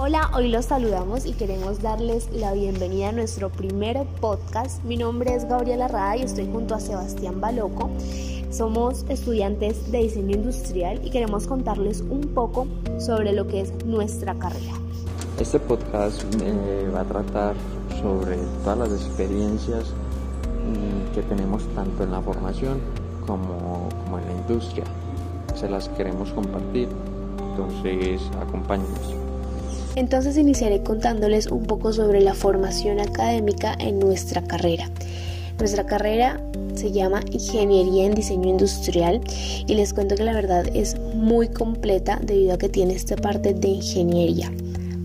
Hola, hoy los saludamos y queremos darles la bienvenida a nuestro primer podcast. Mi nombre es Gabriela Rada y estoy junto a Sebastián Baloco. Somos estudiantes de diseño industrial y queremos contarles un poco sobre lo que es nuestra carrera. Este podcast eh, va a tratar sobre todas las experiencias mm, que tenemos tanto en la formación como, como en la industria. Se las queremos compartir, entonces acompáñenos. Entonces iniciaré contándoles un poco sobre la formación académica en nuestra carrera. Nuestra carrera se llama Ingeniería en Diseño Industrial y les cuento que la verdad es muy completa debido a que tiene esta parte de ingeniería.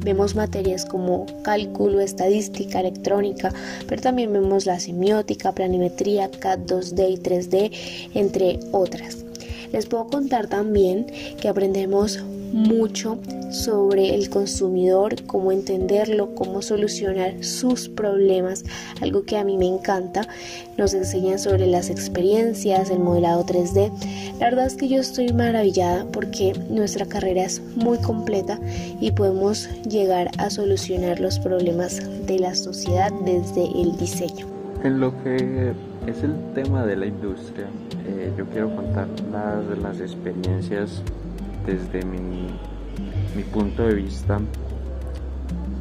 Vemos materias como cálculo, estadística, electrónica, pero también vemos la semiótica, planimetría, CAD 2D y 3D, entre otras. Les puedo contar también que aprendemos mucho sobre el consumidor, cómo entenderlo, cómo solucionar sus problemas, algo que a mí me encanta. Nos enseñan sobre las experiencias, el modelado 3D. La verdad es que yo estoy maravillada porque nuestra carrera es muy completa y podemos llegar a solucionar los problemas de la sociedad desde el diseño. En lo que es el tema de la industria, eh, yo quiero contar las, las experiencias desde mi, punto de vista,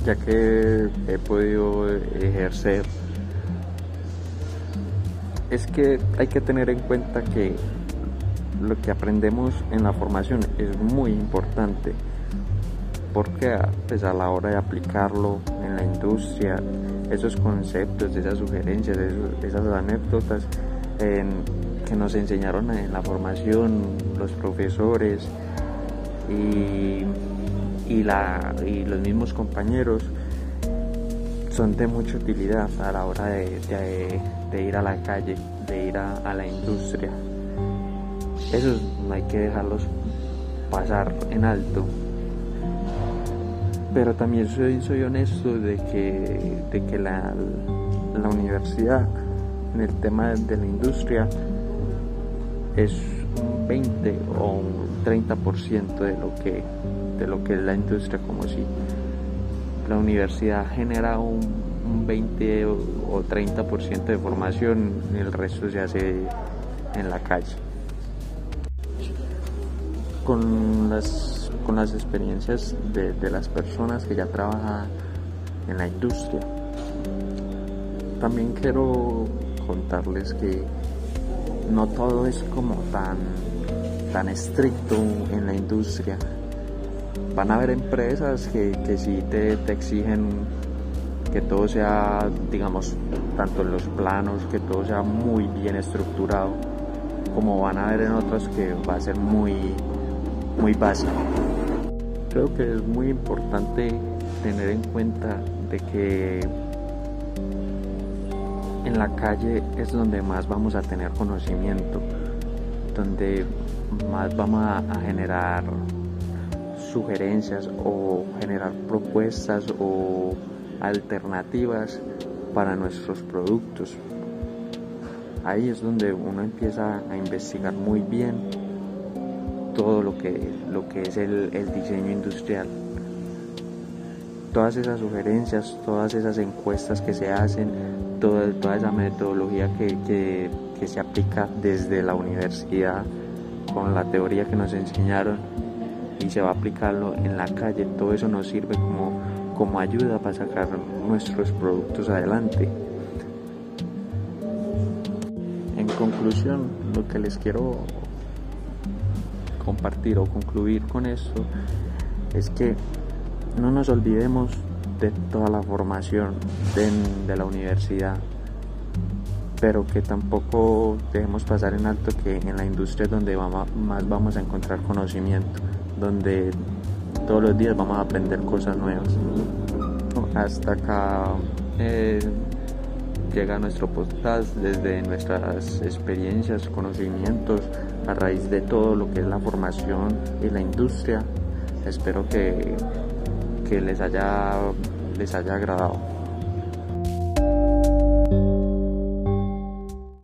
ya que he podido ejercer, es que hay que tener en cuenta que lo que aprendemos en la formación es muy importante porque pues a la hora de aplicarlo en la industria, esos conceptos, esas sugerencias, esas anécdotas que nos enseñaron en la formación los profesores, y, la, y los mismos compañeros son de mucha utilidad a la hora de, ir a la calle, de ir a, la industria. Eso no hay que dejarlos pasar en alto. Pero también soy, soy honesto de que, de que la, la universidad en el tema de la industria es un 20 o un 30% de lo que de lo que es la industria como si la universidad genera un, 20 o, 30% de formación y el resto se hace en la calle. Con las con las experiencias de las personas que ya trabajan en la industria también quiero contarles que no todo es como tan tan estricto en la industria. Van a haber empresas que, que sí te, te exigen que todo sea, digamos, tanto en los planos, que todo sea muy bien estructurado, como van a haber en otros que va a ser muy, muy básico. Creo que es muy importante tener en cuenta de que en la calle es donde más vamos a tener conocimiento, donde más vamos a, generar sugerencias o generar propuestas o alternativas para nuestros productos. Ahí es donde uno empieza a investigar muy bien todo lo que, lo que es el, diseño industrial. Todas esas sugerencias, todas esas encuestas que se hacen, toda, toda esa metodología que se aplica desde la universidad con la teoría que nos enseñaron y se va a aplicarlo en la calle. Todo eso nos sirve como, como ayuda para sacar nuestros productos adelante. En conclusión, lo que les quiero compartir o concluir con esto es que no nos olvidemos de toda la formación de, la universidad pero que tampoco dejemos pasar en alto que en la industria es donde vamos, más vamos a encontrar conocimiento, donde todos los días vamos a aprender cosas nuevas. Hasta acá eh, llega nuestro podcast desde nuestras experiencias, conocimientos, a raíz de todo lo que es la formación y la industria. Espero que, que les, haya, les haya agradado.